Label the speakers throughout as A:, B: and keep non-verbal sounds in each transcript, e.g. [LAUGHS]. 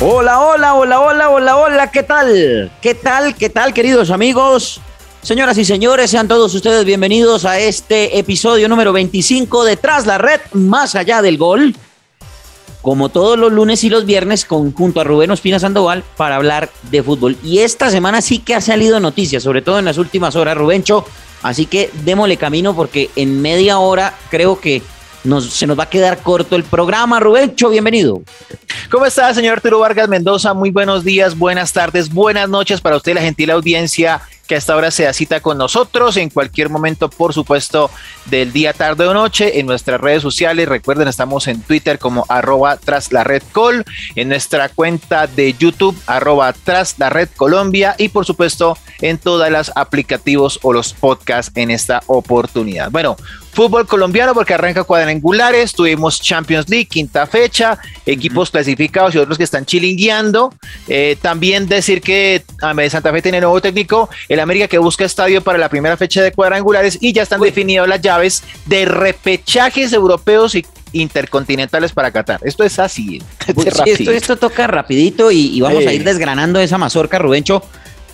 A: Hola, hola, hola, hola, hola, hola, ¿qué tal? ¿Qué tal? ¿Qué tal, queridos amigos? Señoras y señores, sean todos ustedes bienvenidos a este episodio número 25 de Tras la Red, más allá del gol. Como todos los lunes y los viernes, junto a Rubén Ospina Sandoval para hablar de fútbol. Y esta semana sí que ha salido noticias, sobre todo en las últimas horas, Rubencho. Así que démosle camino porque en media hora creo que se nos va a quedar corto el programa. Rubencho, bienvenido.
B: ¿Cómo está, señor Arturo Vargas Mendoza? Muy buenos días, buenas tardes, buenas noches para usted, la gentil audiencia que hasta ahora se da cita con nosotros en cualquier momento, por supuesto, del día, tarde o noche, en nuestras redes sociales. Recuerden, estamos en Twitter como arroba tras la red col, en nuestra cuenta de YouTube arroba tras la red Colombia y por supuesto en todas las aplicativos o los podcasts en esta oportunidad. Bueno, fútbol colombiano porque arranca cuadrangulares, tuvimos Champions League, quinta fecha, equipos clasificados y otros que están chilingueando. Eh, también decir que Santa Fe tiene nuevo técnico, el América que busca estadio para la primera fecha de cuadrangulares y ya están definidas las llaves de repechajes europeos y intercontinentales para Qatar. Esto es así. [LAUGHS]
A: esto, esto, toca rapidito y, vamos a ir desgranando esa mazorca, Rubencho.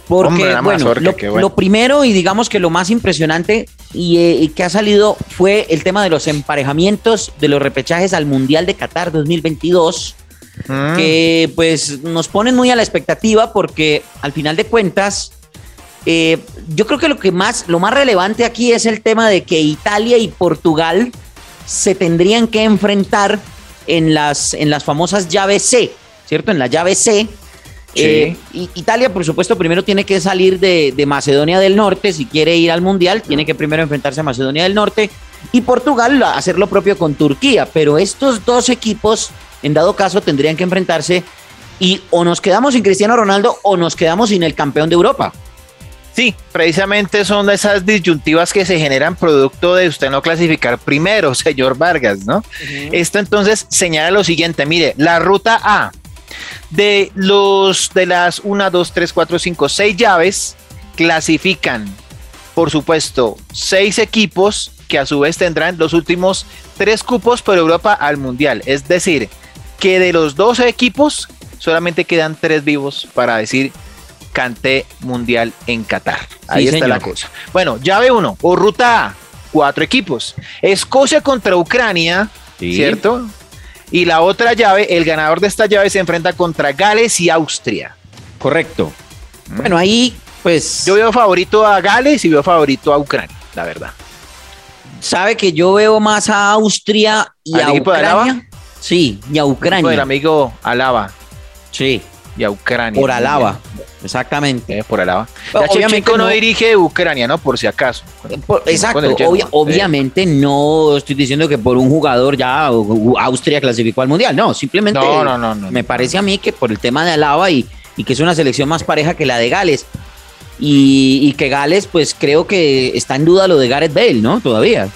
A: Porque, bueno, lo, primero y digamos que lo más impresionante eh, y, que ha salido fue el tema de los emparejamientos de los repechajes al Mundial de Qatar 2022, mm. que pues nos ponen muy a la expectativa porque al final de cuentas, eh, yo creo que lo que más, lo más relevante aquí es el tema de que Italia y Portugal se tendrían que enfrentar en las, en las famosas llaves C, ¿cierto? En la llave C eh, Italia, por supuesto, primero tiene que salir de, Macedonia del Norte. Si quiere ir al Mundial, tiene que primero enfrentarse a Macedonia del Norte. Y Portugal hacer lo propio con Turquía. Pero estos dos equipos, en dado caso, tendrían que enfrentarse. Y o nos quedamos sin Cristiano Ronaldo o nos quedamos sin el campeón de Europa.
B: Sí, precisamente son esas disyuntivas que se generan producto de usted no clasificar primero, [LAUGHS] señor Vargas, ¿no? Esto entonces señala lo siguiente, mire, la ruta A, de los de las 1, 2, 3, 4, 5, 6 llaves, clasifican, por supuesto, 6 equipos que a su vez tendrán los últimos 3 cupos por Europa al Mundial. Es decir, que de los 12 equipos solamente quedan 3 vivos para decir canté mundial en Qatar. Ahí está la cosa. Bueno, llave 1 o ruta A, 4 equipos. Escocia contra Ucrania, ¿cierto? Y la otra llave, el ganador de esta llave se enfrenta contra Gales y Austria.
A: Correcto. Mm. Bueno, ahí pues...
B: Yo veo favorito a Gales y veo favorito a Ucrania, la verdad.
A: ¿Sabe que yo veo más a Austria y a Ucrania? Sí, y a Ucrania.
B: El amigo Alaba.
A: Sí.
B: Y a Ucrania.
A: Por Alaba. Exactamente.
B: Eh, por Alaba. Ya no, dirige Ucrania, ¿no? Por si acaso.
A: exacto. obviamente no estoy diciendo que por un jugador ya Austria clasificó al Mundial. No, simplemente no, no, no, me parece a mí que por el tema de Alaba y, y que es una selección más pareja que la de Gales. Y, que Gales, pues creo que está en duda lo de Gareth Bale, ¿no? Todavía.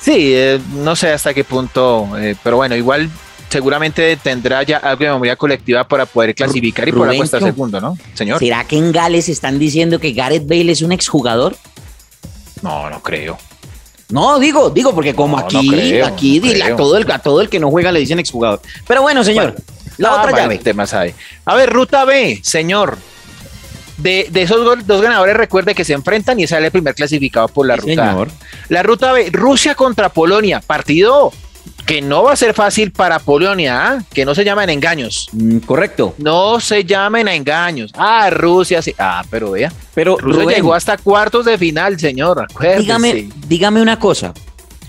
B: Sí, eh, no sé hasta qué punto, eh, pero bueno, igual seguramente tendrá ya algo de memoria colectiva para poder clasificar y poder apostar segundo, ¿no, señor?
A: ¿Será que en Gales están diciendo que Gareth Bale es un exjugador?
B: No, no creo.
A: No, digo, digo, porque como aquí, aquí a, todo el, todo el que no juega le dicen exjugador. Pero bueno, señor, la otra llave.
B: Temas hay. A ver, ruta B, señor. De, esos dos ganadores, recuerde que se enfrentan y sale el primer clasificado por la ruta. La ruta B, Rusia contra Polonia. Partido que no va a ser fácil para Polonia, ¿ah? que no se llamen engaños.
A: Mm, correcto.
B: No se llamen a engaños. Ah, Rusia sí. Ah, pero vea. Pero Rusia llegó hasta cuartos de final, señor.
A: Dígame, dígame una cosa.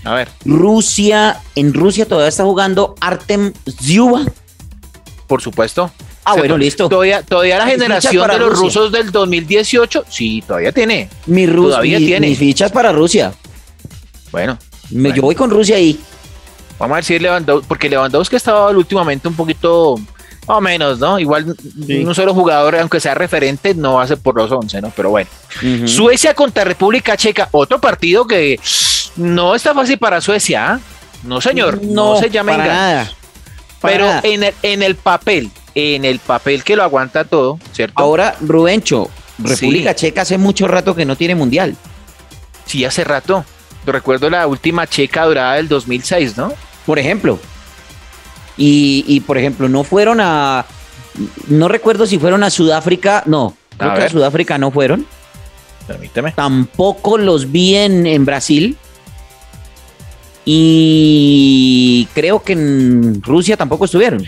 B: A ver.
A: Rusia, en Rusia todavía está jugando Artem Zyuba.
B: Por supuesto.
A: Ah, bueno, listo.
B: Todavía, todavía la generación de los rusos del 2018, sí, todavía tiene.
A: Mi todavía tiene. Mis fichas para Rusia.
B: Bueno,
A: Yo voy con Rusia ahí.
B: Vamos a ver si Lewandowski, porque Lewandowski estaba últimamente un poquito O menos, ¿no? Igual un solo jugador, aunque sea referente, no hace por los 11, ¿no? Pero bueno. Suecia contra República Checa, otro partido que no está fácil para Suecia, ¿ah? No, señor, no, se llama para nada. Pero En, el, en el papel, en el papel que lo aguanta todo, ¿cierto?
A: Ahora, Rubencho, República Checa hace mucho rato que no tiene mundial.
B: Sí, hace rato. Recuerdo la última checa dorada del 2006, ¿no?
A: Por ejemplo. Y, por ejemplo, no fueron a. No recuerdo si fueron a Sudáfrica. No, creo que a Sudáfrica no fueron.
B: Permíteme.
A: Tampoco los vi en, Brasil. Y creo que en Rusia tampoco estuvieron.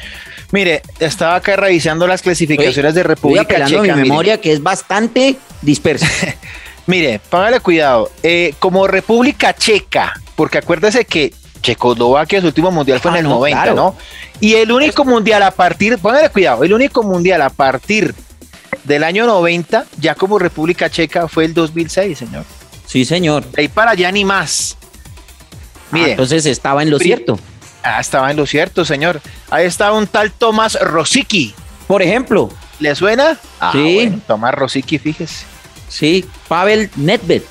B: Mire, estaba acá revisando las clasificaciones de República
A: Checa. mi memoria que es bastante dispersa. [LAUGHS]
B: mire, póngale cuidado. Eh, como República Checa, porque acuérdese que Checoslovaquia, su último mundial fue en ah, el 90, ¿no? Y el único mundial a partir, póngale cuidado, el único mundial a partir del año 90, ya como República Checa, fue el 2006, señor.
A: Sí, señor.
B: De ahí para allá ni más.
A: Mire, ah, entonces estaba en lo cierto.
B: Ah, estaba en lo cierto, señor. Ahí estaba un tal Tomás Rosicky.
A: Por ejemplo.
B: ¿Le suena?
A: Ah, sí.
B: Tomás Rosicky, fíjese.
A: Sí, Pavel Nedved.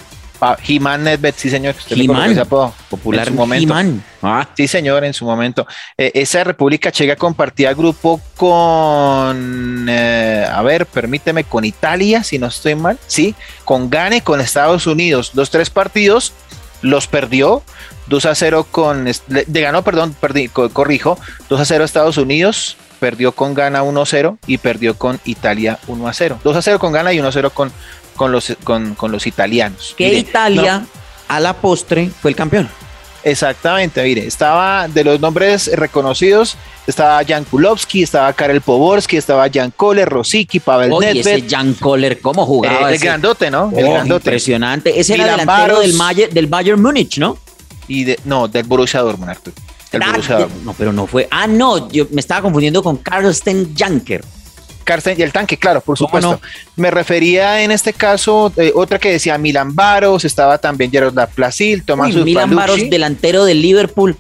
B: He-Man Nedved, sí señor.
A: He-Man. Popular en su momento.
B: Ah. Sí señor, en su momento. Eh, esa República Checa compartía grupo con, eh, a ver, permíteme, con Italia, si no estoy mal. Sí, con Gane, con Estados Unidos. Los tres partidos los perdió. 2 a 0 con, de ganó, perdón, perdí, corrijo, 2 a 0 Estados Unidos, perdió con Ghana 1 a 0 y perdió con Italia 1 a 0. 2 a 0 con Ghana y 1 a 0 con con los, con, los italianos.
A: Que Italia a la postre fue el campeón.
B: Exactamente, mire, estaba de los nombres reconocidos, estaba Jan Kulowski, estaba Karel Poborski, estaba Jan Kohler, Rosicky, Pavel Oye, Nedved.
A: ese Jan Kohler, ¿cómo jugaba?
B: Eh, el grandote, ¿no? el
A: oh, grandote. Impresionante. Ese era delantero del, del Bayern Múnich, ¿no?
B: Y de, no, del Borussia Dortmund, Artur.
A: Ah, no, pero no fue. Ah, no, yo me estaba confundiendo con Karsten Janker
B: y el tanque, claro, por supuesto. Me refería en este caso, eh, otra que decía Milan Baros, estaba también Gerard Laplacil, Tomás
A: Uy, Milan Baros, delantero del Liverpool.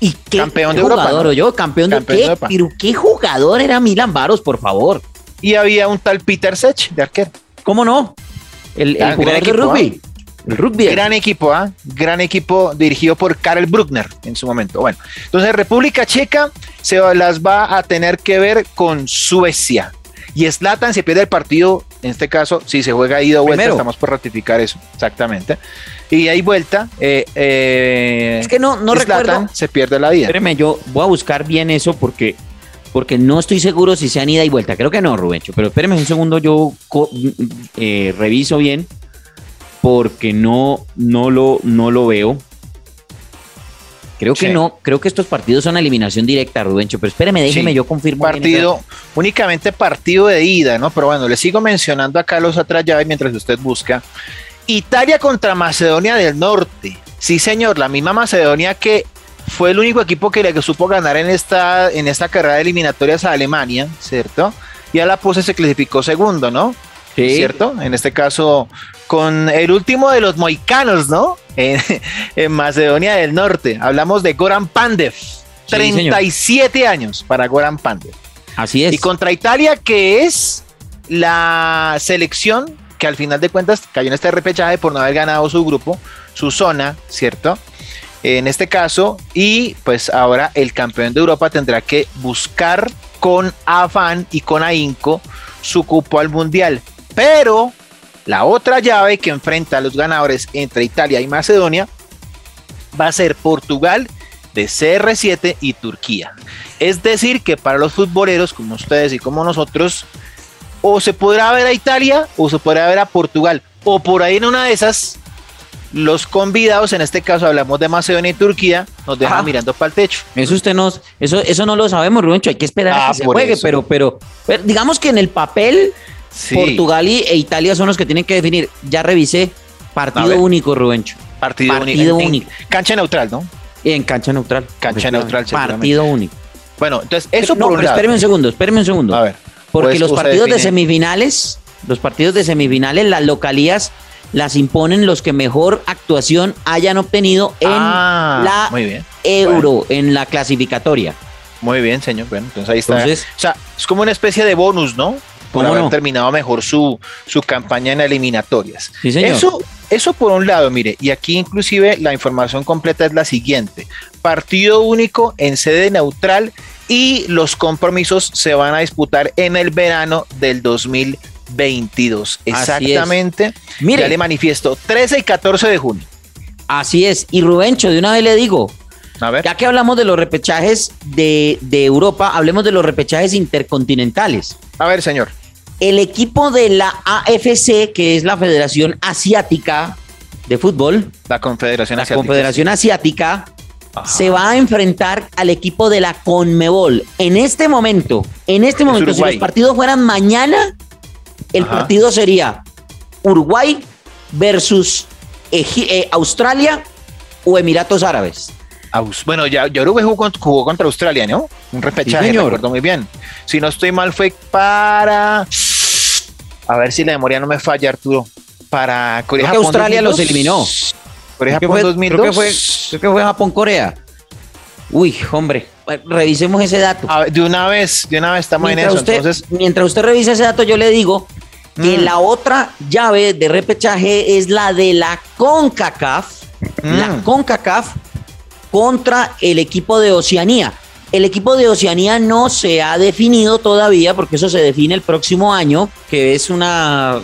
A: ¿Y qué
B: campeón de jugador,
A: Europa, yo? ¿Campeón, de qué? Pero qué jugador era Milan Baros, por favor.
B: Y había un tal Peter Sech de arquero.
A: ¿Cómo no? El, jugador de rugby. ¿ah? El rugby.
B: Gran equipo, ¿ah? Gran equipo dirigido por Karel Bruckner en su momento. Bueno, entonces República Checa se las va a tener que ver con Suecia. Y Slatan se pierde el partido, en este caso, si se juega ida o vuelta, estamos por ratificar eso, exactamente. Y hay vuelta. Eh, eh,
A: es que no, no recuerdo.
B: Se pierde la vida.
A: Espéreme, yo voy a buscar bien eso porque, porque no estoy seguro si sean ida y vuelta. Creo que no, Rubencho, pero espéreme un segundo, yo eh, reviso bien porque no, no, lo, no lo veo. Creo que no, creo que estos partidos son eliminación directa, Rubencho, pero espéreme, déjeme, yo confirmo.
B: Partido, únicamente partido de ida, ¿no? Pero bueno, le sigo mencionando acá los otras llaves mientras usted busca. Italia contra Macedonia del Norte. Sí, señor, la misma Macedonia que fue el único equipo que le supo ganar en esta, en esta carrera de eliminatorias a Alemania, ¿cierto? Y a la pose se clasificó segundo, ¿no? Sí. ¿Cierto? En este caso, con el último de los moicanos, ¿no? [LAUGHS] En, Macedonia del Norte. Hablamos de Goran Pandev. 37 años para Goran Pandev.
A: Así es.
B: Y contra Italia, que es la selección que al final de cuentas cayó en este repechaje por no haber ganado su grupo, su zona, ¿cierto? En este caso, y pues ahora el campeón de Europa tendrá que buscar con afán y con ahínco su cupo al mundial. Pero la otra llave que enfrenta a los ganadores entre Italia y Macedonia va a ser Portugal de CR7 y Turquía. Es decir, que para los futboleros como ustedes y como nosotros, o se podrá ver a Italia o se podrá ver a Portugal. O por ahí en una de esas, los convidados, en este caso hablamos de Macedonia y Turquía, nos dejan mirando para el techo.
A: Eso usted no, eso, eso no lo sabemos, Rubencho, hay que esperar a ah, que se juegue, pero, pero, pero, digamos que en el papel Portugal y, e Italia son los que tienen que definir. Ya revisé. Partido único, Rubencho.
B: Partido, único. cancha neutral, ¿no?
A: En cancha neutral.
B: Cancha neutral,
A: Partido único.
B: Bueno, entonces eso
A: por un Espéreme un segundo, espéreme un segundo. A ver. Porque pues, los partidos de semifinales, los partidos de semifinales, las localías las imponen los que mejor actuación hayan obtenido en ah, la Euro, en la clasificatoria.
B: Muy bien, señor. Bueno, entonces ahí está. o sea, es como una especie de bonus, ¿no? Por haber terminado mejor su, su campaña en eliminatorias. Sí, señor. Eso, eso por un lado, mire, y aquí inclusive la información completa es la siguiente. Partido único en sede neutral y los compromisos se van a disputar en el verano del 2022. Exactamente. Mire, ya le manifiesto 13 y 14 de junio.
A: Así es. Y Rubencho, de una vez le digo, ya que hablamos de los repechajes de, Europa, hablemos de los repechajes intercontinentales.
B: A ver, señor.
A: El equipo de la AFC, que es la Federación Asiática de Fútbol.
B: La Confederación
A: la Confederación Asiática se va a enfrentar al equipo de la Conmebol. En este momento, en este momento, si los partidos fueran mañana, el partido sería Uruguay versus eh, Australia o Emiratos Árabes.
B: Bueno, ya, Uruguay jugó, contra Australia, ¿no? Un repechaje, me acuerdo muy bien. Si no estoy mal, fue para. A ver si la memoria no me falla, Arturo. Para
A: Corea. Creo que Australia los eliminó. Corea-Japón 2002. Creo que fue, creo que fue Japón-Corea. Uy, hombre, revisemos ese dato.
B: de una vez, de una vez estamos en eso. entonces...
A: Mientras usted revisa ese dato, yo le digo que mm. la otra llave de repechaje es la de la CONCACAF. La mm. CONCACAF contra el equipo de Oceanía. El equipo de Oceanía no se ha definido todavía porque eso se define el próximo año, que es una,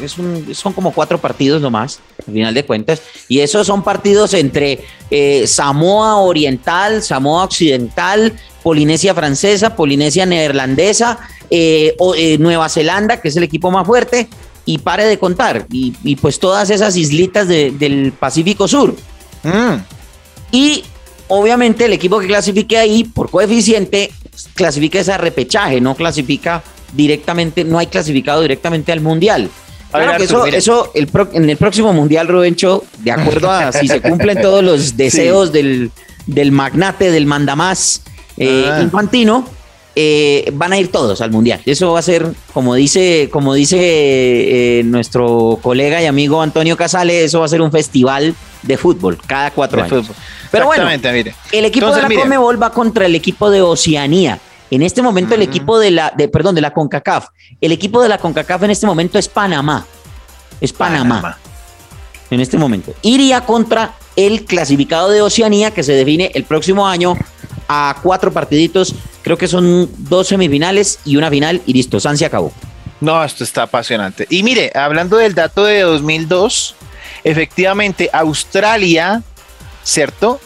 A: son como cuatro partidos nomás, al final de cuentas, y esos son partidos entre eh, Samoa Oriental, Samoa Occidental, Polinesia Francesa, Polinesia Neerlandesa, eh, eh, Nueva Zelanda, que es el equipo más fuerte, y pare de contar, y, pues todas esas islitas del Pacífico Sur. Mm. Y obviamente el equipo que clasifique ahí por coeficiente clasifica ese repechaje, no clasifica directamente, no hay clasificado directamente al mundial. Claro que eso, eso en el próximo mundial, Rubencho, de acuerdo a si se cumplen todos los [LAUGHS] deseos del, magnate, del mandamás eh, ah. infantino, eh, van a ir todos al mundial. Eso va a ser, como dice, como dice eh, nuestro colega y amigo Antonio Casale, eso va a ser un festival de fútbol cada cuatro años. Pero bueno, el equipo de la Comebol va contra el equipo de Oceanía. En este momento el equipo de la, de, perdón, de la CONCACAF. El equipo de la CONCACAF en este momento es Panamá. Es Panamá. En este momento. Iría contra el clasificado de Oceanía que se define el próximo año a cuatro partiditos. Creo que son dos semifinales y una final y listo. San se acabó.
B: No, esto está apasionante. Y mire, hablando del dato de 2002, efectivamente Australia ¿cierto?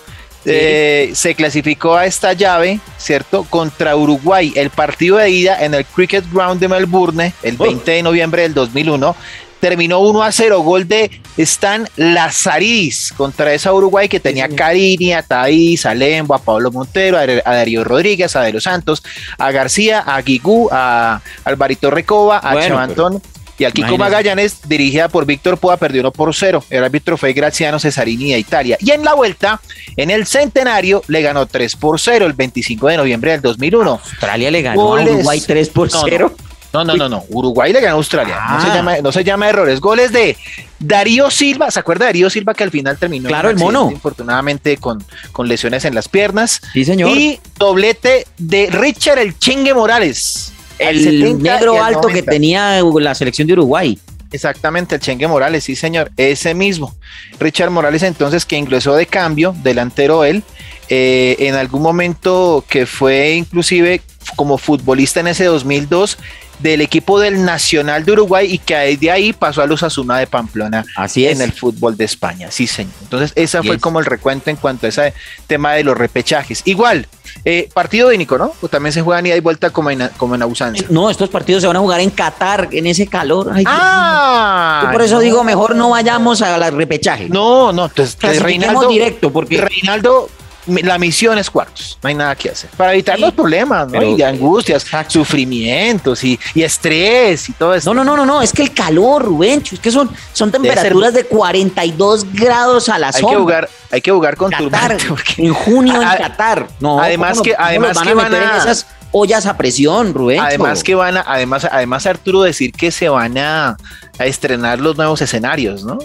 B: Eh, se clasificó a esta llave, ¿cierto? Contra Uruguay. El partido de ida en el Cricket Ground de Melbourne, el 20 de noviembre del 2001, terminó 1 a 0, gol de Stan Lazaridis contra esa Uruguay que tenía a Carini, a Thais, a Lembo, a Pablo Montero, a, Darío Rodríguez, a De los Santos, a García, a Guigú, a Alvarito Recoba, a bueno, y aquí Kiko Magallanes, dirigida por Víctor Poa, perdió 1 por 0. El árbitro fue Graciano Cesarini de Italia. Y en la vuelta, en el centenario, le ganó 3 por 0 el 25 de noviembre del 2001.
A: Australia le ganó a Uruguay 3 por 0.
B: No, no, no, no, Uruguay le ganó a Australia. No, se ah. llama, no se llama errores. Goles de Darío Silva. ¿Se acuerda de Darío Silva que al final terminó?
A: Claro, el mono.
B: Infortunadamente con, con lesiones en las piernas.
A: Sí, señor.
B: Y doblete de Richard El Chengue Morales
A: el negro alto que tenía la selección de Uruguay.
B: Exactamente, el Chengue Morales, sí señor, ese mismo. Richard Morales entonces que ingresó de cambio, delantero él, eh, en algún momento que fue inclusive como futbolista en ese 2002 del equipo del Nacional de Uruguay y que de ahí pasó a los Asuna de Pamplona
A: Así
B: en el fútbol de España. Sí, señor. Entonces, esa fue como el recuento en cuanto a ese tema de los repechajes. Igual, eh, partido único, ¿no? O también se juegan ida y vuelta como en, como en
A: No, estos partidos se van a jugar en Qatar, en ese calor. ah, por eso digo, mejor no vayamos a la repechaje.
B: No, no, entonces
A: Reinaldo directo, porque
B: Reinaldo la misión es cuartos, no hay nada que hacer. Para evitar los problemas, ¿no? y de angustias, sufrimientos y, estrés y todo eso.
A: No, no, no, no, es que el calor, Rubén, es que son, son temperaturas de 42 grados a la hay
B: Que jugar, hay que jugar con
A: Qatar, [LAUGHS] En junio en Qatar.
B: No, además que, además van que van a,
A: esas ollas a presión, Rubén.
B: Además que van a, además, además Arturo decir que se van a, a estrenar los nuevos escenarios, ¿no?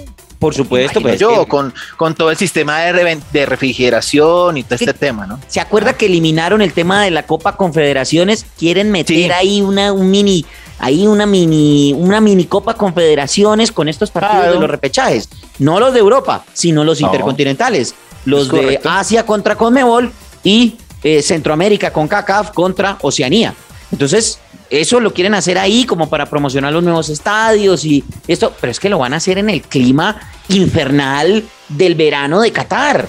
A: Por supuesto,
B: pues yo con, con todo el sistema de, de refrigeración y todo este tema, ¿no?
A: ¿Se acuerda que eliminaron el tema de la Copa Confederaciones? Quieren meter ahí una un mini ahí una mini una mini Copa Confederaciones con estos partidos de los repechajes, no los de Europa, sino los intercontinentales, los de Asia contra Conmebol y eh, Centroamérica con CACAF contra Oceanía. Entonces, eso lo quieren hacer ahí como para promocionar los nuevos estadios y esto, pero es que lo van a hacer en el clima infernal del verano de Qatar.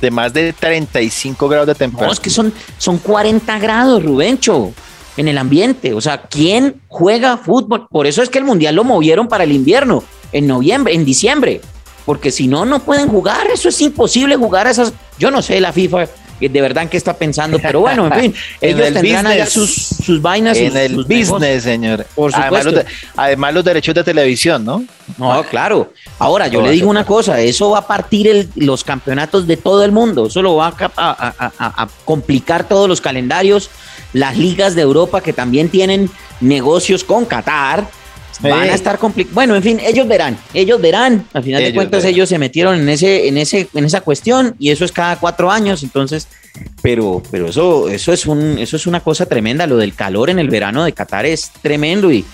B: De más de 35 grados de temperatura. No,
A: es que son, son 40 grados, Rubencho, en el ambiente. O sea, ¿quién juega fútbol? Por eso es que el Mundial lo movieron para el invierno, en noviembre, en diciembre. Porque si no, no pueden jugar. Eso es imposible jugar a esas. Yo no sé, la FIFA de verdad en qué está pensando, pero bueno, en [LAUGHS] fin, ellos tendrán allá sus, sus vainas.
B: En el business, señor. Por. Además los, derechos de televisión, ¿no?
A: No, claro. Ahora, yo le digo una cosa, eso va a partir los campeonatos de todo el mundo, eso lo va a, complicar todos los calendarios, las ligas de Europa que también tienen negocios con Qatar, van a estar complicados. Bueno, en fin, ellos verán, ellos verán. Al final de cuentas, ellos se metieron en ese, en ese, en esa cuestión y eso es cada cuatro años. Entonces, pero, pero eso, eso es un, eso es una cosa tremenda. Lo del calor en el verano de Qatar es tremendo y,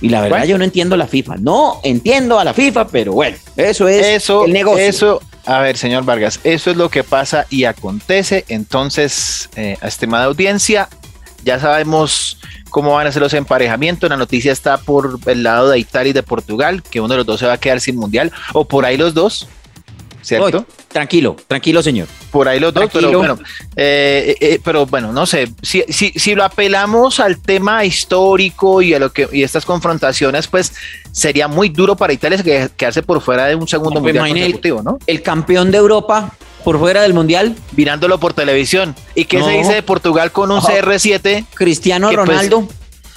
A: y la verdad yo no entiendo la FIFA. No entiendo a la FIFA, pero bueno, eso es
B: eso, el negocio. Eso, a ver, señor Vargas, eso es lo que pasa y acontece. Entonces, eh, estimada audiencia, ya sabemos cómo van a ser los emparejamientos. La noticia está por el lado de Italia y de Portugal, que uno de los dos se va a quedar sin mundial, o por ahí los dos. ¿Cierto?
A: tranquilo, tranquilo, señor.
B: Por ahí los dos, pero bueno, eh, eh, pero bueno, no sé, si, si, si, lo apelamos al tema histórico y a lo que y estas confrontaciones, pues sería muy duro para Italia quedarse por fuera de un segundo pues mundial consecutivo, ¿no?
A: El campeón de Europa por fuera del mundial.
B: Mirándolo por televisión. ¿Y qué se dice de Portugal con un CR7?
A: Cristiano pues, Ronaldo.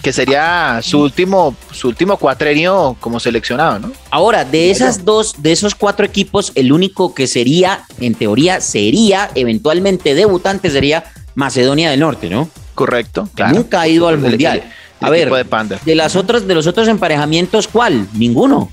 B: que sería su último, su último cuatrenio como seleccionado, ¿no?
A: Ahora, de esas dos, de esos cuatro equipos, el único que sería, en teoría, sería eventualmente debutante sería Macedonia del Norte, ¿no?
B: Correcto,
A: claro. Nunca ha ido al mundial. A ver, de, de, las otras, de los otros emparejamientos, ¿cuál? Ninguno.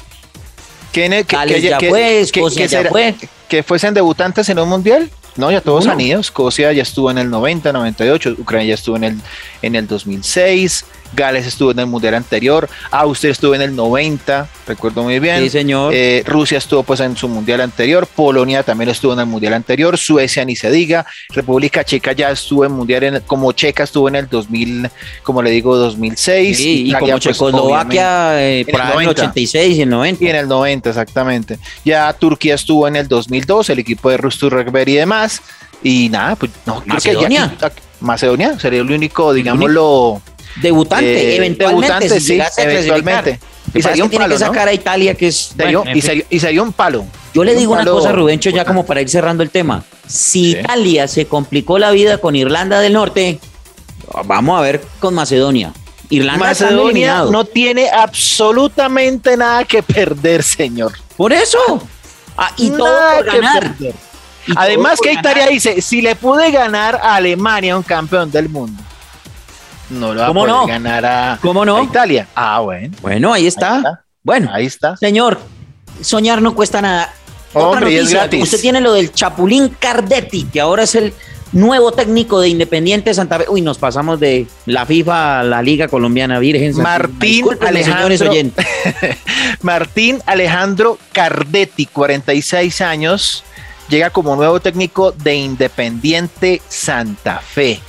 B: ¿Quién que, ya fue, Escocia ya fue. ¿Que fuesen debutantes en un mundial? No, ya todos han ido. Escocia ya estuvo en el 90, 98, Ucrania ya estuvo en el, en el 2006. Gales estuvo en el mundial anterior, Austria estuvo en el 90, recuerdo muy bien.
A: Sí, señor.
B: Eh, Rusia estuvo pues en su mundial anterior, Polonia también estuvo en el mundial anterior, Suecia ni se diga, República Checa ya estuvo en mundial, en, como Checa estuvo en el 2000, como le digo, 2006.
A: Sí, y, como pues, Checoslovaquia eh, por el, 86 y el 90.
B: Y en el 90, exactamente. Ya Turquía estuvo en el 2002, el equipo de Rustu Rugby y demás. Y nada, pues no,
A: Macedonia.
B: Macedonia sería el único, digámoslo
A: Debutante, eh, eventualmente.
B: sí, eventualmente.
A: Y sería un palo, tiene que sacar a Italia, que es.
B: y, sería, un palo.
A: Yo le digo una cosa, Rubencho, ya como para ir cerrando el tema. Si Italia se complicó la vida con Irlanda del Norte, vamos a ver con Macedonia.
B: Irlanda Macedonia no tiene absolutamente nada que perder, señor.
A: Por eso. Ah, y todo por ganar.
B: Además que Italia dice, si le pude ganar a Alemania, un campeón del mundo no lo va a poder ganar a,
A: ¿Cómo no?
B: Italia. Ah, bueno.
A: Bueno, ahí está. Bueno, ahí está. Señor, soñar no cuesta nada.
B: Hombre, es gratis.
A: Usted tiene lo del Chapulín Cardetti, que ahora es el nuevo técnico de Independiente Santa Fe. Uy, nos pasamos de la FIFA a la Liga Colombiana Virgen.
B: Martín Alejandro, [LAUGHS] Martín Alejandro Cardetti, 46 años, llega como nuevo técnico de Independiente Santa Fe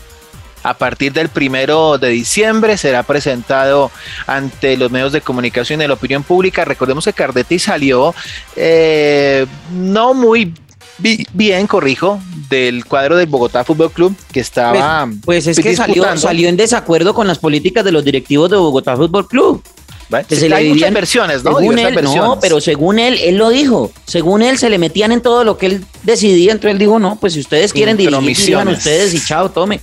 B: a partir del primero de diciembre será presentado ante los medios de comunicación y la opinión pública. Recordemos que Cardetti salió eh, no muy bien, corrijo, del cuadro del Bogotá Fútbol Club que estaba.
A: Pues, pues es que salió, salió en desacuerdo con las políticas de los directivos de Bogotá Fútbol Club.
B: se hay muchas versiones, ¿no?
A: no, pero según él, él lo dijo. Según él, se le metían en todo lo que él decidía. Entonces él dijo, no, pues si ustedes quieren dirigir, ustedes y chao, tome.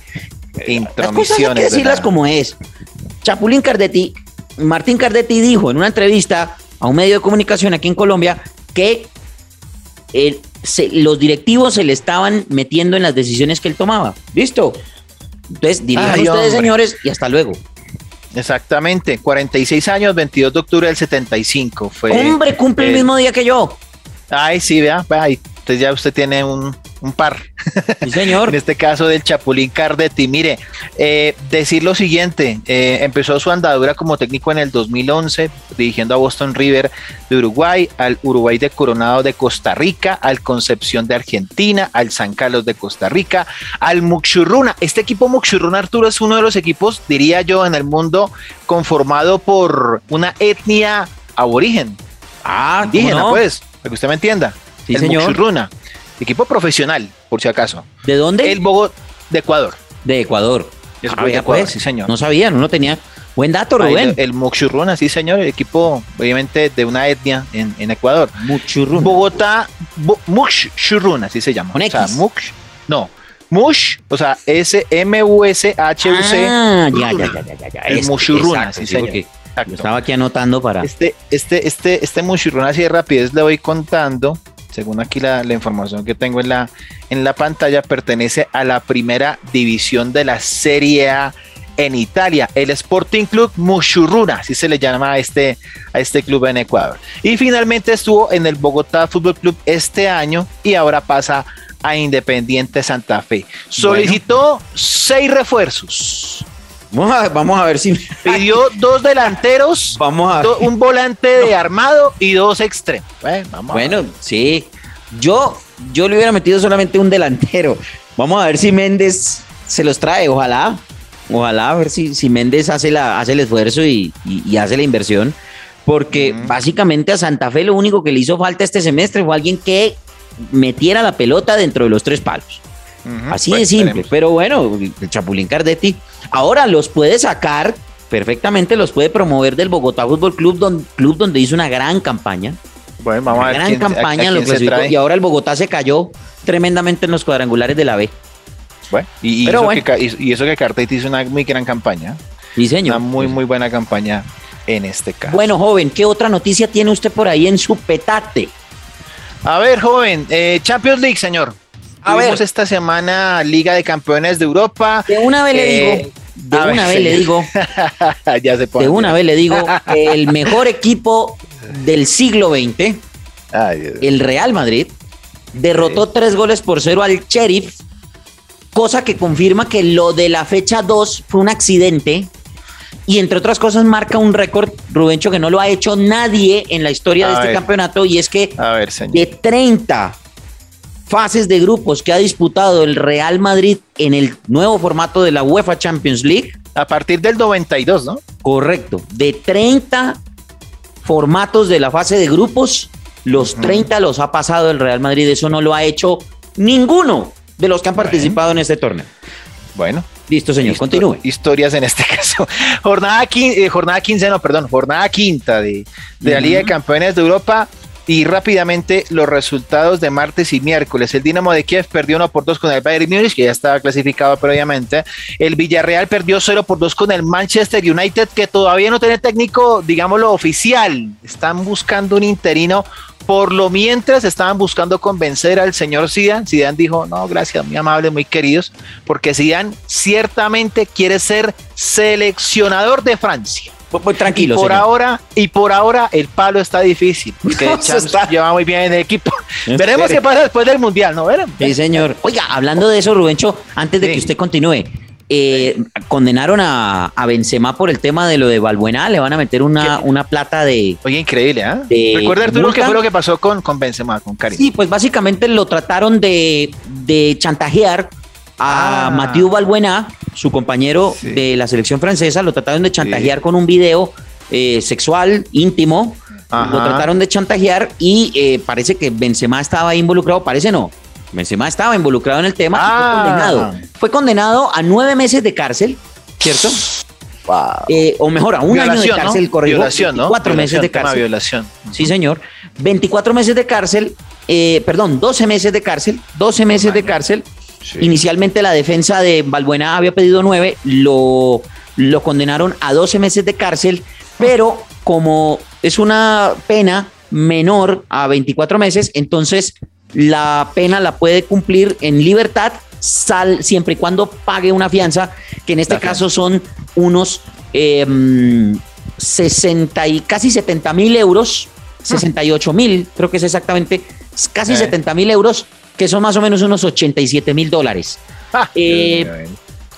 A: Las cosas hay que decirlas como es. Chapulín Cardetti, Martín Cardetti dijo en una entrevista a un medio de comunicación aquí en Colombia que los directivos se le estaban metiendo en las decisiones que él tomaba. ¿Listo? Entonces, dirijan ustedes, señores, y hasta luego.
B: Exactamente, 46 años, 22 de octubre del 75. Fue,
A: Hombre, cumple el mismo día que yo.
B: Ay, sí, vea, ahí entonces ya usted tiene un, par.
A: Sí, señor. [LAUGHS]
B: en este caso del Chapulín Cardetti. Mire, eh, decir lo siguiente, eh, empezó su andadura como técnico en el 2011, dirigiendo a Boston River de Uruguay, al Uruguay de Coronado de Costa Rica, al Concepción de Argentina, al San Carlos de Costa Rica, al Muxurruna. Este equipo Muxurruna, Arturo, es uno de los equipos, diría yo, en el mundo conformado por una etnia aborigen. Ah, indígena, pues, para que usted me entienda
A: el señor.
B: Equipo profesional, por si acaso.
A: ¿De dónde?
B: El Bogotá, de Ecuador.
A: De Ecuador.
B: Ah, de Ecuador, sí, señor.
A: No sabía, no tenía. Buen dato, Rubén.
B: el, el sí, señor, el equipo, obviamente, de una etnia en, en Ecuador.
A: Muxurruna.
B: Bogotá, Muxurruna, así se llama.
A: ¿Con X?
B: O sea, Mux, no, Mush, o sea, S-M-U-S-H-U-C.
A: Ah, ya, ya, ya, ya, ya.
B: El Muxurruna, sí, señor.
A: estaba aquí anotando para.
B: Este, este, este, este Muxurruna, así de rapidez le voy contando según aquí la, información que tengo en la, en la pantalla, pertenece a la primera división de la Serie A en Italia, el Sporting Club Mushuruna, así se le llama a este, a este club en Ecuador. Y finalmente estuvo en el Bogotá Fútbol Club este año y ahora pasa a Independiente Santa Fe. Solicitó seis refuerzos.
A: Vamos a, ver si. [LAUGHS]
B: Pidió dos delanteros,
A: vamos a
B: un volante de armado y dos extremos.
A: Bueno, sí. Yo, yo le hubiera metido solamente un delantero. Vamos a ver si Méndez se los trae, ojalá. Ojalá a ver si, si Méndez hace, la, hace el esfuerzo y, hace la inversión. Porque básicamente a Santa Fe lo único que le hizo falta este semestre fue alguien que metiera la pelota dentro de los tres palos. Así de simple. Pero bueno, el Chapulín Cardetti ahora los puede sacar perfectamente, los puede promover del Bogotá Fútbol Club, club donde hizo una gran campaña.
B: Bueno, vamos a ver.
A: Gran campaña y ahora el Bogotá se cayó tremendamente en los cuadrangulares de la B.
B: Bueno, y, eso, Que, y, eso que Cardetti hizo una muy gran campaña.
A: Sí, señor.
B: Una muy, muy buena campaña en este caso.
A: Bueno, joven, ¿qué otra noticia tiene usted por ahí en su petate?
B: A ver, joven, eh, Champions League, señor. A Tuvimos esta semana Liga de Campeones de Europa.
A: De una vez le digo, eh, de una vez le digo, [LAUGHS]
B: ya se
A: de una vez le digo, el mejor equipo del siglo XX, el Real Madrid, derrotó tres goles por cero al Sheriff, cosa que confirma que lo de la fecha 2 fue un accidente y entre otras cosas marca un récord, Rubencho, que no lo ha hecho nadie en la historia de este campeonato y es que de 30 fases de grupos que ha disputado el Real Madrid en el nuevo formato de la UEFA Champions League.
B: A partir del 92, ¿no?
A: Correcto. De 30 formatos de la fase de grupos, los 30 los ha pasado el Real Madrid. Eso no lo ha hecho ninguno de los que han participado en este torneo.
B: Bueno.
A: Listo, señor, continúe.
B: Historias en este [LAUGHS] caso. Jornada, eh, jornada 15, no, perdón, jornada quinta de, de la Liga de Campeones de Europa. Y rápidamente los resultados de martes y miércoles. El Dinamo de Kiev perdió 1 por 2 con el Bayern Munich, que ya estaba clasificado previamente. El Villarreal perdió 0 por 2 con el Manchester United, que todavía no tiene técnico, digámoslo, oficial. Están buscando un interino. Por lo mientras estaban buscando convencer al señor Zidane. Zidane dijo, no, gracias, muy amables, muy queridos, porque Zidane ciertamente quiere ser seleccionador de Francia.
A: Pues, pues, tranquilo.
B: Y por ahora, y por ahora el palo está difícil, [LAUGHS] porque está. lleva muy bien en el equipo. Veremos qué pasa después del mundial, ¿no? Veremos.
A: Sí, señor. Oiga, hablando de eso, Rubencho, antes de que usted continúe, eh, condenaron a, a, Benzema por el tema de lo de Balbuena, le van a meter una, una plata de.
B: Oye, increíble, ¿ah? ¿eh? Recuerda, Arturo, qué fue lo que pasó con, con Benzema, con Karim.
A: Sí, pues básicamente lo trataron de, de chantajear a ah. Mathieu Balbuena, su compañero de la selección francesa, lo trataron de chantajear con un video eh, sexual íntimo. Lo trataron de chantajear y eh, parece que Benzema estaba involucrado, parece no. Benzema estaba involucrado en el tema y fue ah. condenado. Fue condenado a nueve meses de cárcel, ¿cierto? Eh, o mejor, a un año de cárcel,
B: ¿no? Violación, ¿no?
A: Cuatro meses de cárcel.
B: violación.
A: Sí, señor. 24 meses de cárcel, perdón, 12 meses de cárcel, 12 meses de cárcel Inicialmente la defensa de Balbuena había pedido nueve, lo, lo condenaron a 12 meses de cárcel, pero como es una pena menor a 24 meses, entonces la pena la puede cumplir en libertad sal, siempre y cuando pague una fianza, que en este caso son unos 60 em, y casi 70 mil euros, 68 mil, creo que es exactamente casi 70 mil euros, que son más o menos unos 87 mil dólares. [LAUGHS] Ah, eh,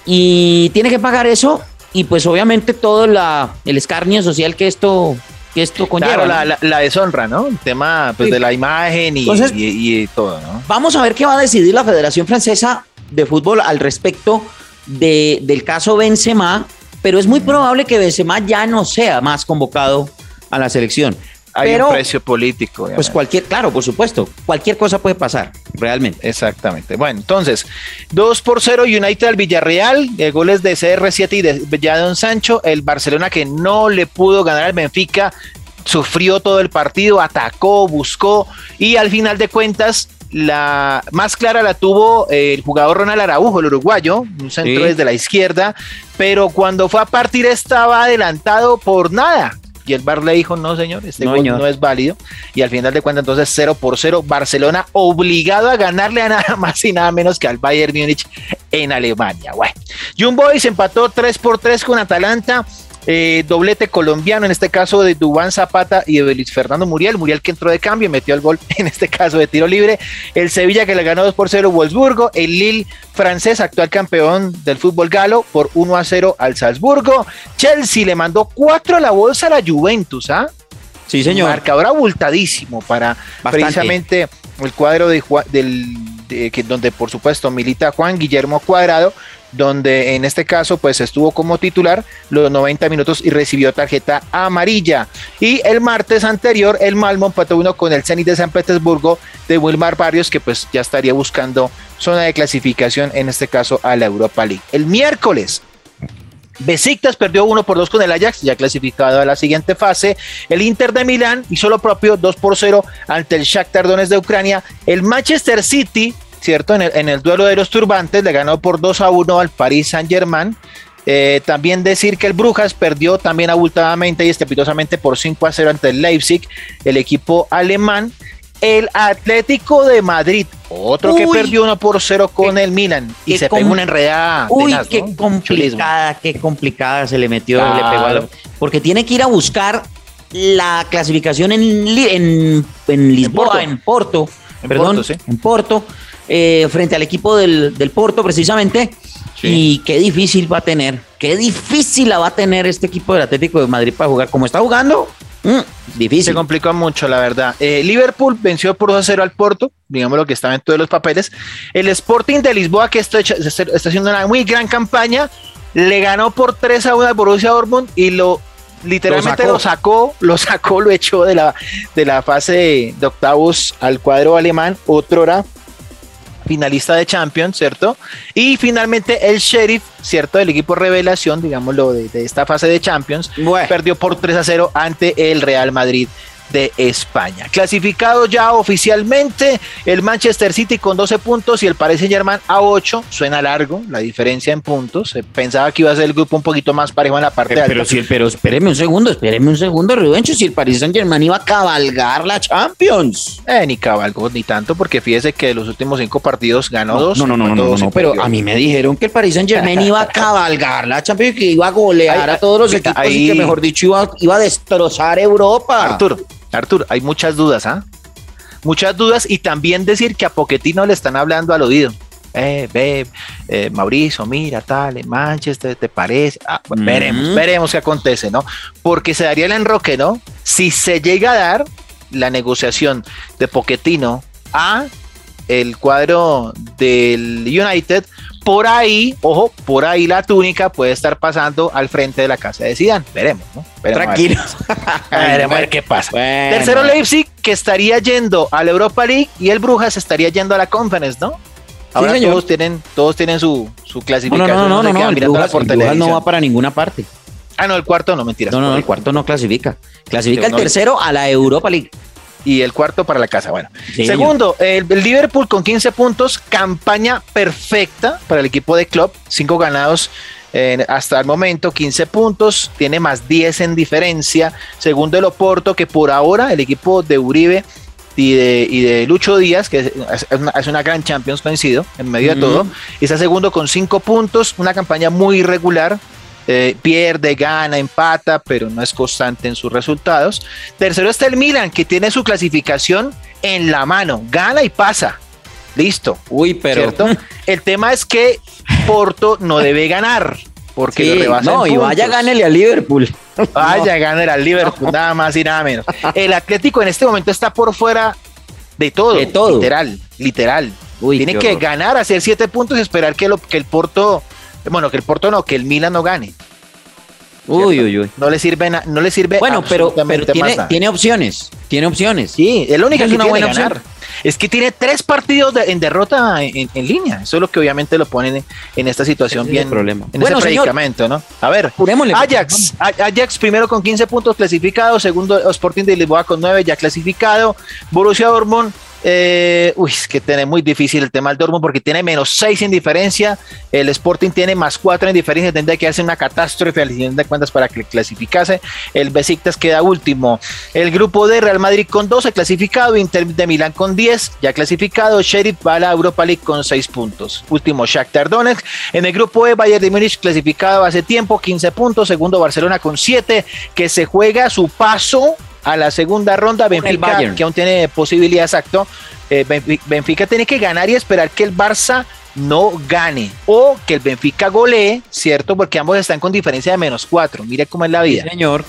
A: y tiene que pagar eso y pues obviamente todo la, el escarnio social que esto que esto conlleva.
B: Claro, la, deshonra, ¿no? El tema pues, de la imagen y, todo, ¿no?
A: Vamos a ver qué va a decidir la Federación Francesa de Fútbol al respecto de, del caso Benzema, pero es muy mm. probable que Benzema ya no sea más convocado a la selección.
B: Hay un precio político.
A: Pues cualquier, claro, por supuesto, cualquier cosa puede pasar, realmente.
B: Exactamente. Bueno, entonces, 2 por 0 United al Villarreal, eh, goles de CR7 y de Jadon Sancho, el Barcelona que no le pudo ganar al Benfica, sufrió todo el partido, atacó, buscó y al final de cuentas la más clara la tuvo el jugador Ronald Araujo, el uruguayo, un centro desde la izquierda, pero cuando fue a partir estaba adelantado por nada. Y el Bar le dijo, no señor, este gol no es válido. Y al final de cuentas entonces 0 por 0, Barcelona obligado a ganarle a nada [LAUGHS] más y nada menos que al Bayern Múnich en Alemania. Bueno, Young Boys empató 3 por 3 con Atalanta. Eh, doblete colombiano, en este caso de Dubán Zapata y de Luis Fernando Muriel. Muriel que entró de cambio y metió el gol, [LAUGHS] en este caso de tiro libre. El Sevilla que le ganó 2 por 0 Wolfsburgo. El Lille francés, actual campeón del fútbol galo, por 1 a 0 al Salzburgo. Chelsea le mandó 4 a la bolsa a la Juventus, ¿ah?
A: Sí, señor.
B: Marcador abultadísimo para precisamente el cuadro de, del, que, donde por supuesto milita Juan Guillermo Cuadrado, donde en este caso pues estuvo como titular los 90 minutos y recibió tarjeta amarilla. Y el martes anterior el Malmo empató uno con el Zenit de San Petersburgo de Wilmar Barrios que pues ya estaría buscando zona de clasificación en este caso a la Europa League. El miércoles Besiktas perdió 1 por 2 con el Ajax, ya clasificado a la siguiente fase. El Inter de Milán hizo lo propio 2 por 0 ante el Shakhtar Donetsk de Ucrania. El Manchester City ¿cierto? En el, duelo de los turbantes le ganó por 2 a 1 al Paris Saint-Germain. Eh, también decir que el Brujas perdió también abultadamente y estrepitosamente por 5 a 0 ante el Leipzig, el equipo alemán. El Atlético de Madrid, otro que perdió 1 por 0 con el Milan y se pegó una enredada.
A: Uy, qué complicada, qué complicada se le metió, le pegó porque tiene que ir a buscar la clasificación en, en, en Lisboa, en Porto, perdón, en Porto eh, frente al equipo del, Porto precisamente. Y qué difícil va a tener, qué difícil la va a tener este equipo del Atlético de Madrid para jugar. Como está jugando, mm, difícil.
B: Se complicó mucho, la verdad. Eh, Liverpool venció por 2 a 0 al Porto, digamos lo que estaba en todos los papeles. El Sporting de Lisboa, que está, está haciendo una muy gran campaña, le ganó por 3 a 1 al Borussia Dortmund y lo literalmente lo sacó. lo sacó, lo echó de la, de la fase de octavos al cuadro alemán. Otro era finalista de Champions, ¿cierto? Y finalmente el Sheriff, ¿cierto? El equipo revelación, digámoslo, de, de esta fase de Champions, perdió por 3 a 0 ante el Real Madrid de España. Clasificado ya oficialmente el Manchester City con 12 puntos y el Paris Saint Germain a 8. Suena largo la diferencia en puntos. Pensaba que iba a ser el grupo un poquito más parejo en la parte
A: pero, alta. Pero, pero espéreme un segundo, espéreme un segundo, Rubencho, si el Paris Saint Germain iba a cabalgar la Champions.
B: Eh, ni cabalgó ni tanto, porque fíjese que de los últimos cinco partidos ganó dos.
A: No, no, no, no, no, pero a mí me dijeron que el Paris Saint Germain iba a cabalgar la Champions, que iba a golear a todos los equipos y que mejor dicho iba, iba a destrozar Europa.
B: Arturo, Artur, hay muchas dudas, ¿ah? Muchas dudas y también decir que a Poquetino le están hablando al oído. Eh, ve, eh, Mauricio, mira, tal, en Manchester, ¿te parece? Ah, veremos, veremos qué acontece, ¿no? Porque se daría el enroque, ¿no? Si se llega a dar la negociación de Poquetino a el cuadro del United, por ahí, ojo, por ahí la túnica puede estar pasando al frente de la casa de Zidane. Veremos, ¿no?
A: Tranquilos.
B: Veremos [LAUGHS] a ver qué pasa. Tercero Leipzig, que estaría yendo a la Europa League y el Brujas estaría yendo a la Conference, ¿no? Ahora todos tienen, todos tienen su, su clasificación.
A: No, no, no, no, el Brujas, no va para ninguna parte.
B: Ah, no, el cuarto no, mentira.
A: No, no, el cuarto no clasifica. Clasifica el tercero a la Europa League
B: y el cuarto para la casa. Bueno, segundo, el, Liverpool con 15 puntos, campaña perfecta para el equipo de club, 5 ganados. hasta el momento 15 puntos, tiene más 10 en diferencia. Segundo el Oporto, que por ahora el equipo de Uribe y de, y de Lucho Díaz, que es, una, gran Champions vencido en medio de todo, está segundo con 5 puntos, una campaña muy irregular, eh, pierde, gana, empata, pero no es constante en sus resultados. Tercero está el Milan, que tiene su clasificación en la mano, gana y pasa. Listo.
A: Uy, pero.
B: El tema es que Porto no debe ganar. Porque lo rebasa
A: No, y vaya, gánele a Liverpool.
B: Vaya, gánele al Liverpool, [LAUGHS] nada más y nada menos. El Atlético en este momento está por fuera de todo. De todo. Literal, literal. Tiene que ganar, hacer siete puntos y esperar que, lo, que el Porto, bueno, que el Porto no, que el Milan no gane.
A: Uy, uy, uy.
B: No le sirve, no le sirve.
A: Bueno, pero, pero tiene, tiene opciones. Tiene opciones.
B: Sí, el único es una buena opción es que tiene tres partidos en derrota en, línea. Eso es lo que obviamente lo ponen en, esta situación bien.
A: problema.
B: En ese predicamento, ¿no? A ver, Ajax, Ajax primero con 15 puntos clasificado, segundo Sporting de Lisboa con 9 ya clasificado, Borussia Dortmund eh, uy, es que tiene muy difícil el tema del Dortmund porque tiene menos 6 en diferencia. El Sporting tiene más 4 en diferencia. Tendría que hacer una catástrofe al final de cuentas para que clasificase. El Besiktas queda último. El grupo de Real Madrid con 12 clasificado. Inter de Milán con 10 ya clasificado. Sheriff va la Europa League con 6 puntos. Último Shakhtar Donetsk. En el grupo E Bayern de Múnich clasificado hace tiempo 15 puntos. Segundo Barcelona con 7 que se juega su paso a la segunda ronda. Benfica, que aún tiene posibilidad, exacto. Eh, Benfica tiene que ganar y esperar que el Barça no gane o que el Benfica golee, ¿cierto? Porque ambos están con diferencia de menos cuatro. Mire cómo es la vida.
A: señor.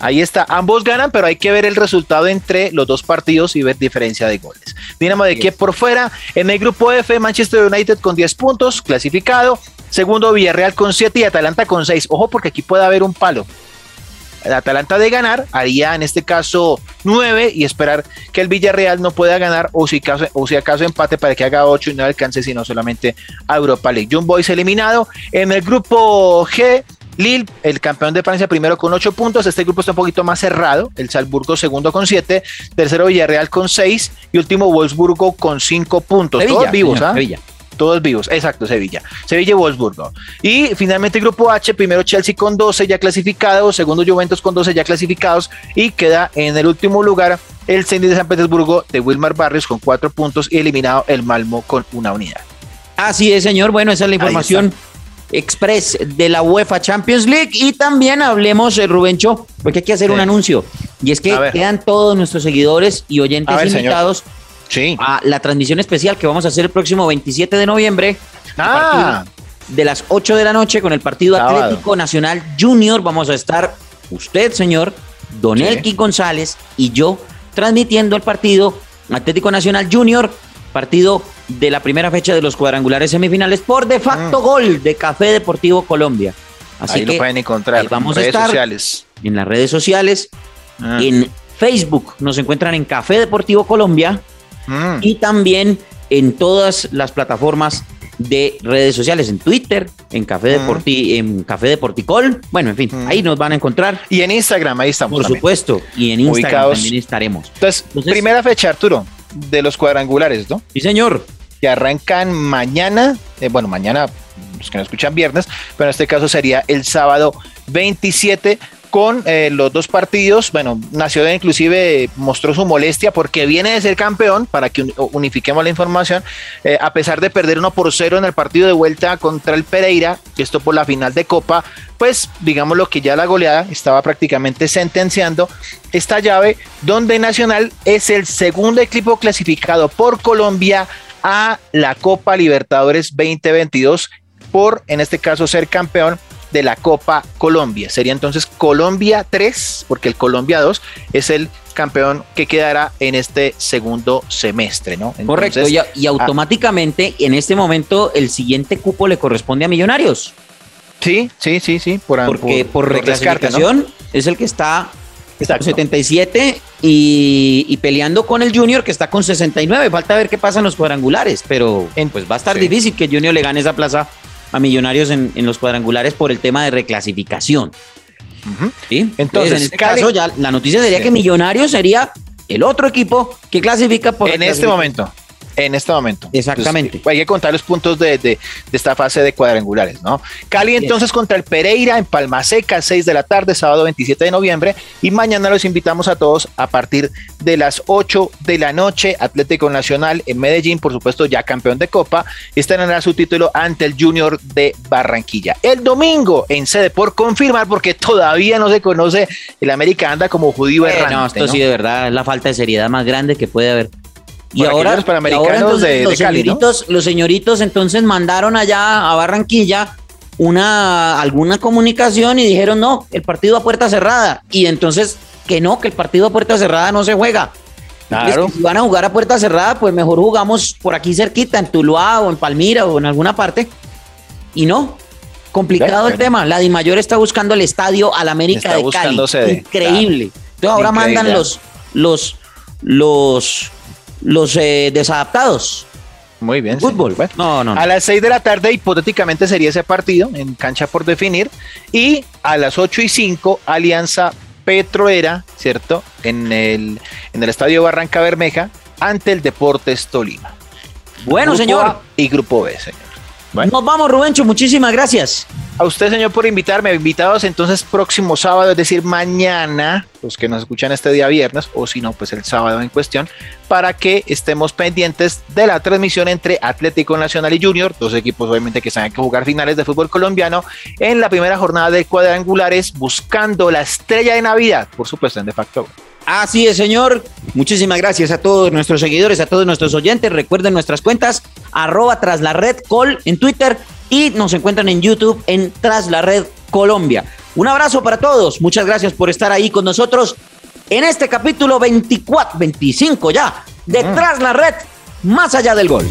B: Ahí está, ambos ganan, pero hay que ver el resultado entre los dos partidos y ver diferencia de goles. Dinamo de Kiev por fuera, en el grupo F, Manchester United con 10 puntos, clasificado. Segundo, Villarreal con 7 y Atalanta con 6. Ojo, porque aquí puede haber un palo. Atalanta de ganar haría en este caso 9 y esperar que el Villarreal no pueda ganar o si, caso, o si acaso empate para que haga 8 y no alcance sino solamente a Europa League. John Boys eliminado en el grupo G. Lille, el campeón de Francia, primero con 8 puntos. Este grupo está un poquito más cerrado. El Salzburgo, segundo con 7. Tercero, Villarreal con 6. Y último, Wolfsburgo con 5 puntos. Todos vivos, ¿ah? Todos vivos. Exacto, Sevilla. Sevilla y Wolfsburgo. Y finalmente grupo H, primero Chelsea con 12 ya clasificados, segundo Juventus con 12 ya clasificados y queda en el último lugar el Zenit de San Petersburgo de Wilmar Barrios con 4 puntos y eliminado el Malmo con una unidad.
A: Así es, señor. Bueno, esa es la información express de la UEFA Champions League y también hablemos, eh, Rubencho, porque hay que hacer un anuncio. Y es que quedan todos nuestros seguidores y oyentes invitados
B: sí.
A: a la transmisión especial que vamos a hacer el próximo 27 de noviembre.
B: Ah.
A: De las 8 de la noche con el partido Atlético Nacional Junior. Vamos a estar usted, señor, Don Elki González y yo transmitiendo el partido Atlético Nacional Junior, partido de la primera fecha de los cuadrangulares semifinales por de facto mm. gol de Café Deportivo Colombia.
B: Así que lo pueden encontrar
A: vamos en redes a estar sociales. En las redes sociales, ah. en Facebook nos encuentran en Café Deportivo Colombia Mm. y también en todas las plataformas de redes sociales, en Twitter, en Café, mm. en Café Deporticol, bueno, en fin, mm. ahí nos van a encontrar.
B: Y en Instagram, ahí estamos.
A: Por supuesto, y en Instagram también estaremos.
B: Entonces, primera fecha, Arturo, de los cuadrangulares, ¿no?
A: Sí, señor.
B: Que arrancan mañana, eh, bueno, mañana, los que no escuchan viernes, pero en este caso sería el sábado 27 con eh, los dos partidos. Bueno, Nacional inclusive mostró su molestia porque viene de ser campeón, para que unifiquemos la información, eh, a pesar de perder 1 por 0 en el partido de vuelta contra el Pereira, esto por la final de Copa, pues digamos lo que ya la goleada estaba prácticamente sentenciando esta llave, donde Nacional es el segundo equipo clasificado por Colombia a la Copa Libertadores 2022 por, en este caso, ser campeón de la Copa Colombia. Sería entonces Colombia 3, porque el Colombia 2 es el campeón que quedará en este segundo semestre, ¿no?
A: Correcto, y, ah, automáticamente en este momento el siguiente cupo le corresponde a Millonarios.
B: Sí, sí, sí, sí,
A: por, porque por, reclasificación es el que está con 77 y, peleando con el Junior que está con 69. Falta ver qué pasa en los cuadrangulares, pero pues va a estar difícil que Junior le gane esa plaza a Millonarios en, los cuadrangulares por el tema de reclasificación. Entonces, en este caso, ya la noticia sería que Millonarios sería el otro equipo que clasifica por.
B: En este momento. En este momento.
A: Exactamente.
B: hay que contar los puntos de, esta fase de cuadrangulares, ¿no? Cali entonces contra el Pereira en Palma Seca, 6 de la tarde, sábado 27 de noviembre. Y mañana los invitamos a todos a partir de las 8 de la noche. Atlético Nacional en Medellín, por supuesto, ya campeón de Copa, estrenará su título ante el Junior de Barranquilla. El domingo en sede por confirmar, porque todavía no se conoce, el América anda como judío errante.
A: No, esto sí de verdad es la falta de seriedad más grande que puede haber.
B: Y ahora, los panamericanos de,
A: los, señoritos, los señoritos entonces mandaron allá a Barranquilla una alguna comunicación y dijeron no, el partido a puerta cerrada. Y entonces que no, que el partido a puerta cerrada no se juega. Claro. si van a jugar a puerta cerrada, pues mejor jugamos por aquí cerquita, en Tuluá o en Palmira o en alguna parte. Y no, complicado el tema. La Di Mayor está buscando el estadio al América de Cali. Increíble. Entonces ahora mandan los, los, los los eh, desadaptados.
B: Muy bien.
A: Fútbol.
B: No, no, A las 6 de la tarde, hipotéticamente sería ese partido en cancha por definir. Y a las 8 y 5, Alianza Petroera, ¿cierto? En el, en el estadio Barranca Bermeja, ante el Deportes Tolima.
A: Bueno, señor.
B: y Grupo B, señor.
A: Nos vamos, Rubencho. Muchísimas gracias.
B: A usted, señor, por invitarme. Invitados entonces próximo sábado, es decir, mañana, los que nos escuchan este día viernes, o si no, pues el sábado en cuestión, para que estemos pendientes de la transmisión entre Atlético Nacional y Junior, dos equipos obviamente que saben que jugar finales de fútbol colombiano, en la primera jornada de cuadrangulares, buscando la estrella de Navidad, por supuesto, en De facto.
A: Así es, señor. Muchísimas gracias a todos nuestros seguidores, a todos nuestros oyentes. Recuerden nuestras cuentas, arroba tras la red col en Twitter y nos encuentran en YouTube en Tras la Red Colombia. Un abrazo para todos. Muchas gracias por estar ahí con nosotros en este capítulo 24, 25 ya, de Tras la Red, más allá del gol.